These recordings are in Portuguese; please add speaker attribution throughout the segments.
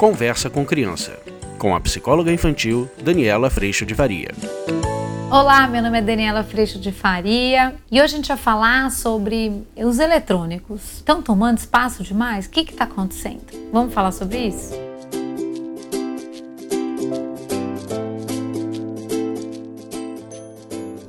Speaker 1: Conversa com Criança, com a psicóloga infantil Daniela Freixo de Faria.
Speaker 2: Olá, meu nome é Daniela Freixo de Faria e hoje a gente vai falar sobre os eletrônicos. Estão tomando espaço demais? O que está acontecendo? Vamos falar sobre isso?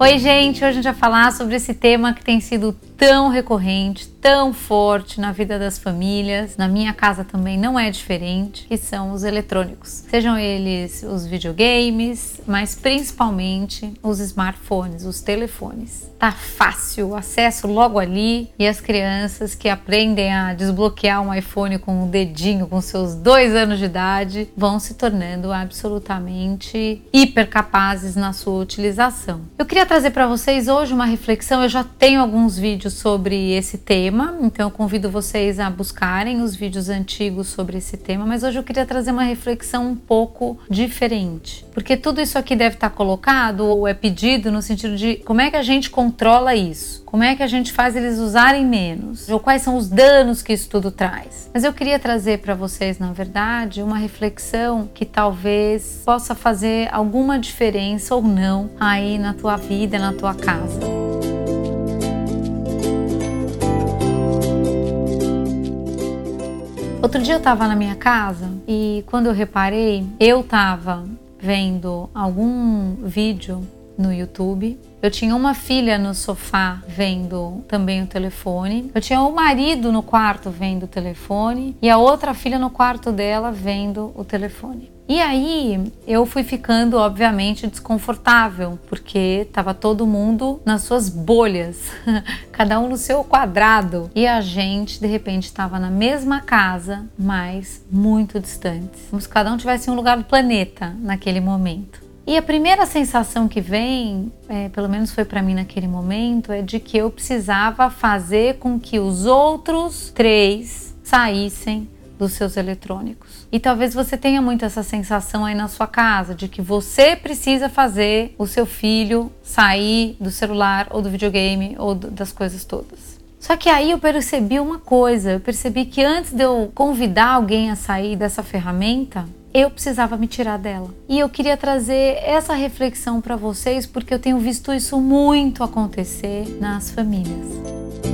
Speaker 2: Oi, gente! Hoje a gente vai falar sobre esse tema que tem sido tão recorrente, tão forte na vida das famílias. Na minha casa também não é diferente, que são os eletrônicos. Sejam eles os videogames, mas principalmente os smartphones, os telefones. Tá fácil, o acesso logo ali e as crianças que aprendem a desbloquear um iPhone com o um dedinho, com seus dois anos de idade, vão se tornando absolutamente hiper capazes na sua utilização. Eu queria trazer para vocês hoje uma reflexão. Eu já tenho alguns vídeos sobre esse tema, então eu convido vocês a buscarem os vídeos antigos sobre esse tema, mas hoje eu queria trazer uma reflexão um pouco diferente, porque tudo isso aqui deve estar colocado ou é pedido no sentido de como é que a gente controla isso. Como é que a gente faz eles usarem menos? Ou quais são os danos que isso tudo traz? Mas eu queria trazer para vocês, na verdade, uma reflexão que talvez possa fazer alguma diferença ou não aí na tua vida, na tua casa. Outro dia eu estava na minha casa e quando eu reparei, eu estava vendo algum vídeo no YouTube. Eu tinha uma filha no sofá vendo também o telefone. Eu tinha o marido no quarto vendo o telefone e a outra filha no quarto dela vendo o telefone. E aí eu fui ficando, obviamente, desconfortável, porque estava todo mundo nas suas bolhas, cada um no seu quadrado. E a gente, de repente, estava na mesma casa, mas muito distantes. Como se cada um tivesse um lugar do planeta naquele momento. E a primeira sensação que vem, é, pelo menos foi para mim naquele momento, é de que eu precisava fazer com que os outros três saíssem dos seus eletrônicos. E talvez você tenha muito essa sensação aí na sua casa de que você precisa fazer o seu filho sair do celular ou do videogame ou das coisas todas. Só que aí eu percebi uma coisa, eu percebi que antes de eu convidar alguém a sair dessa ferramenta, eu precisava me tirar dela. E eu queria trazer essa reflexão para vocês porque eu tenho visto isso muito acontecer nas famílias.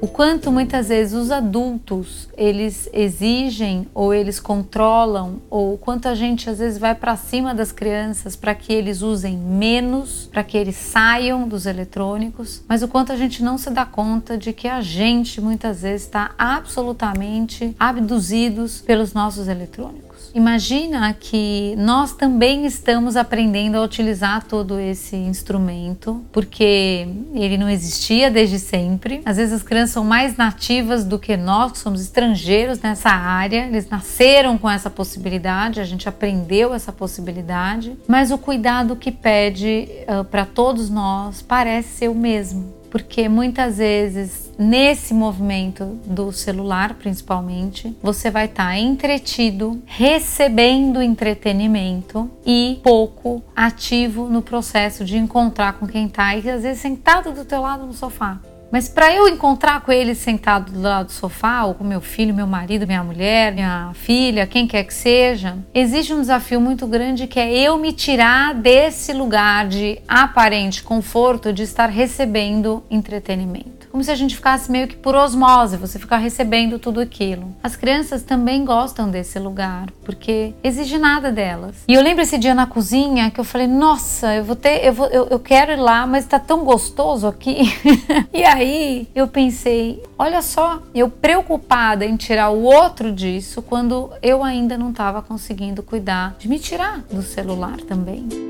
Speaker 2: O quanto muitas vezes os adultos eles exigem ou eles controlam ou quanto a gente às vezes vai para cima das crianças para que eles usem menos, para que eles saiam dos eletrônicos, mas o quanto a gente não se dá conta de que a gente muitas vezes está absolutamente abduzidos pelos nossos eletrônicos. Imagina que nós também estamos aprendendo a utilizar todo esse instrumento, porque ele não existia desde sempre. Às vezes as crianças são mais nativas do que nós, que somos estrangeiros nessa área. Eles nasceram com essa possibilidade, a gente aprendeu essa possibilidade, mas o cuidado que pede uh, para todos nós parece ser o mesmo porque muitas vezes nesse movimento do celular, principalmente, você vai estar tá entretido, recebendo entretenimento e pouco ativo no processo de encontrar com quem está e às vezes sentado do teu lado no sofá. Mas para eu encontrar com ele sentado do lado do sofá, ou com meu filho, meu marido, minha mulher, minha filha, quem quer que seja, existe um desafio muito grande que é eu me tirar desse lugar de aparente conforto de estar recebendo entretenimento como se a gente ficasse meio que por osmose, você ficar recebendo tudo aquilo. As crianças também gostam desse lugar, porque exige nada delas. E eu lembro esse dia na cozinha que eu falei: "Nossa, eu vou ter, eu vou, eu, eu quero ir lá, mas tá tão gostoso aqui". e aí eu pensei: olha só, eu preocupada em tirar o outro disso quando eu ainda não estava conseguindo cuidar de me tirar do celular também.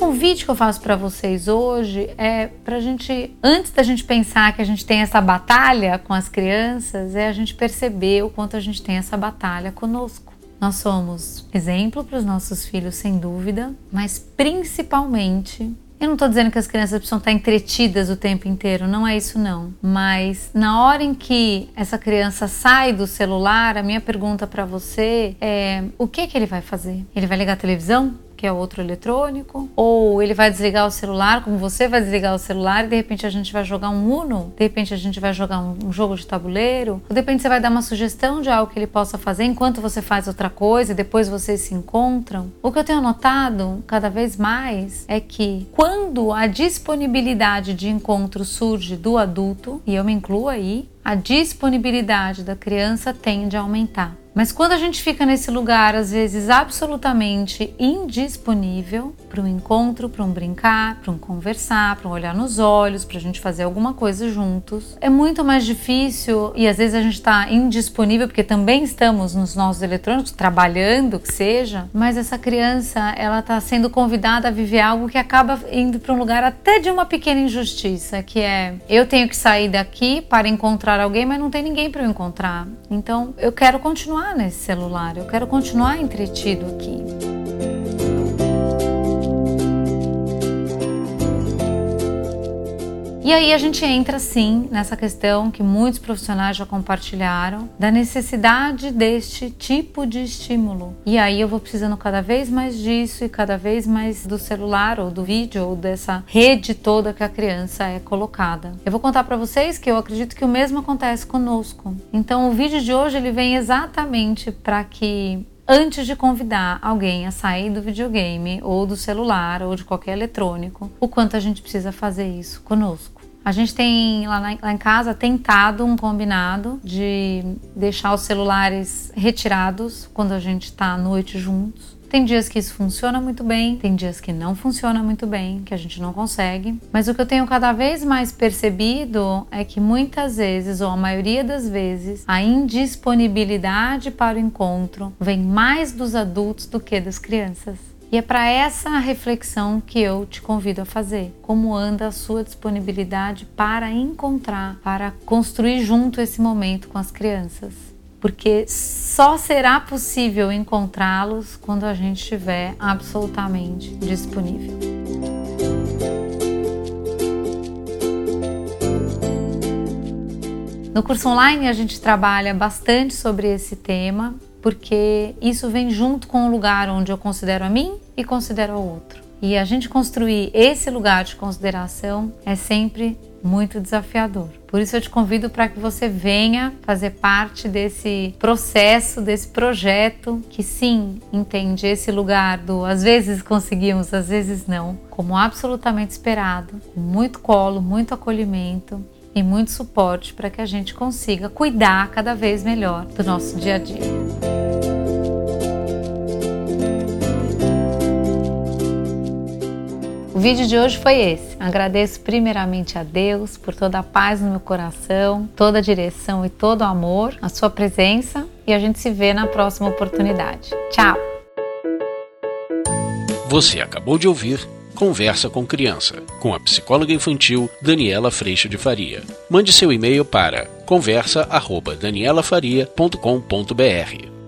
Speaker 2: Convite que eu faço para vocês hoje é para a gente, antes da gente pensar que a gente tem essa batalha com as crianças, é a gente perceber o quanto a gente tem essa batalha conosco. Nós somos exemplo para os nossos filhos, sem dúvida, mas principalmente eu não estou dizendo que as crianças precisam estar entretidas o tempo inteiro, não é isso não. Mas na hora em que essa criança sai do celular, a minha pergunta para você é: o que que ele vai fazer? Ele vai ligar a televisão? Que é outro eletrônico, ou ele vai desligar o celular, como você vai desligar o celular, e de repente a gente vai jogar um Uno, de repente a gente vai jogar um, jogo de tabuleiro, ou de repente você vai dar uma sugestão de algo que ele possa fazer enquanto você faz outra coisa e depois vocês se encontram. O que eu tenho notado cada vez mais é que quando a disponibilidade de encontro surge do adulto, e eu me incluo aí, a disponibilidade da criança tende a aumentar. Mas quando a gente fica nesse lugar, às vezes absolutamente indisponível para um encontro, para um brincar, para um conversar, para um olhar nos olhos, para a gente fazer alguma coisa juntos, é muito mais difícil e às vezes a gente está indisponível porque também estamos nos nossos eletrônicos trabalhando, que seja, mas essa criança ela está sendo convidada a viver algo que acaba indo para um lugar até de uma pequena injustiça, que é eu tenho que sair daqui para encontrar alguém, mas não tem ninguém para eu encontrar. Então eu quero continuar nesse celular, eu quero continuar entretido aqui. E aí a gente entra sim nessa questão que muitos profissionais já compartilharam da necessidade deste tipo de estímulo. E aí eu vou precisando cada vez mais disso e cada vez mais do celular ou do vídeo ou dessa rede toda que a criança é colocada. Eu vou contar para vocês que eu acredito que o mesmo acontece conosco. Então o vídeo de hoje ele vem exatamente para que antes de convidar alguém a sair do videogame ou do celular ou de qualquer eletrônico, o quanto a gente precisa fazer isso conosco. A gente tem lá, na, lá, em casa tentado um combinado de deixar os celulares retirados quando a gente está à noite juntos. Tem dias que isso funciona muito bem, tem dias que não funciona muito bem, que a gente não consegue. Mas o que eu tenho cada vez mais percebido é que muitas vezes, ou a maioria das vezes, a indisponibilidade para o encontro vem mais dos adultos do que das crianças. E é para essa reflexão que eu te convido a fazer. Como anda a sua disponibilidade para encontrar, para construir junto esse momento com as crianças? Porque só será possível encontrá-los quando a gente estiver absolutamente disponível. No curso online a gente trabalha bastante sobre esse tema porque isso vem junto com o lugar onde eu considero a mim e considero ao outro. E a gente construir esse lugar de consideração é sempre muito desafiador. Por isso eu te convido para que você venha fazer parte desse processo, desse projeto que sim entende esse lugar do às vezes conseguimos, às vezes não, como absolutamente esperado, com muito colo, muito acolhimento e muito suporte para que a gente consiga cuidar cada vez melhor do nosso dia a dia. O vídeo de hoje foi esse. Agradeço primeiramente a Deus por toda a paz no meu coração, toda a direção e todo o amor, a sua presença e a gente se vê na próxima oportunidade. Tchau!
Speaker 1: Você acabou de ouvir Conversa com Criança, com a psicóloga infantil Daniela Freixo de Faria. Mande seu e-mail para conversa@danielafaria.com.br.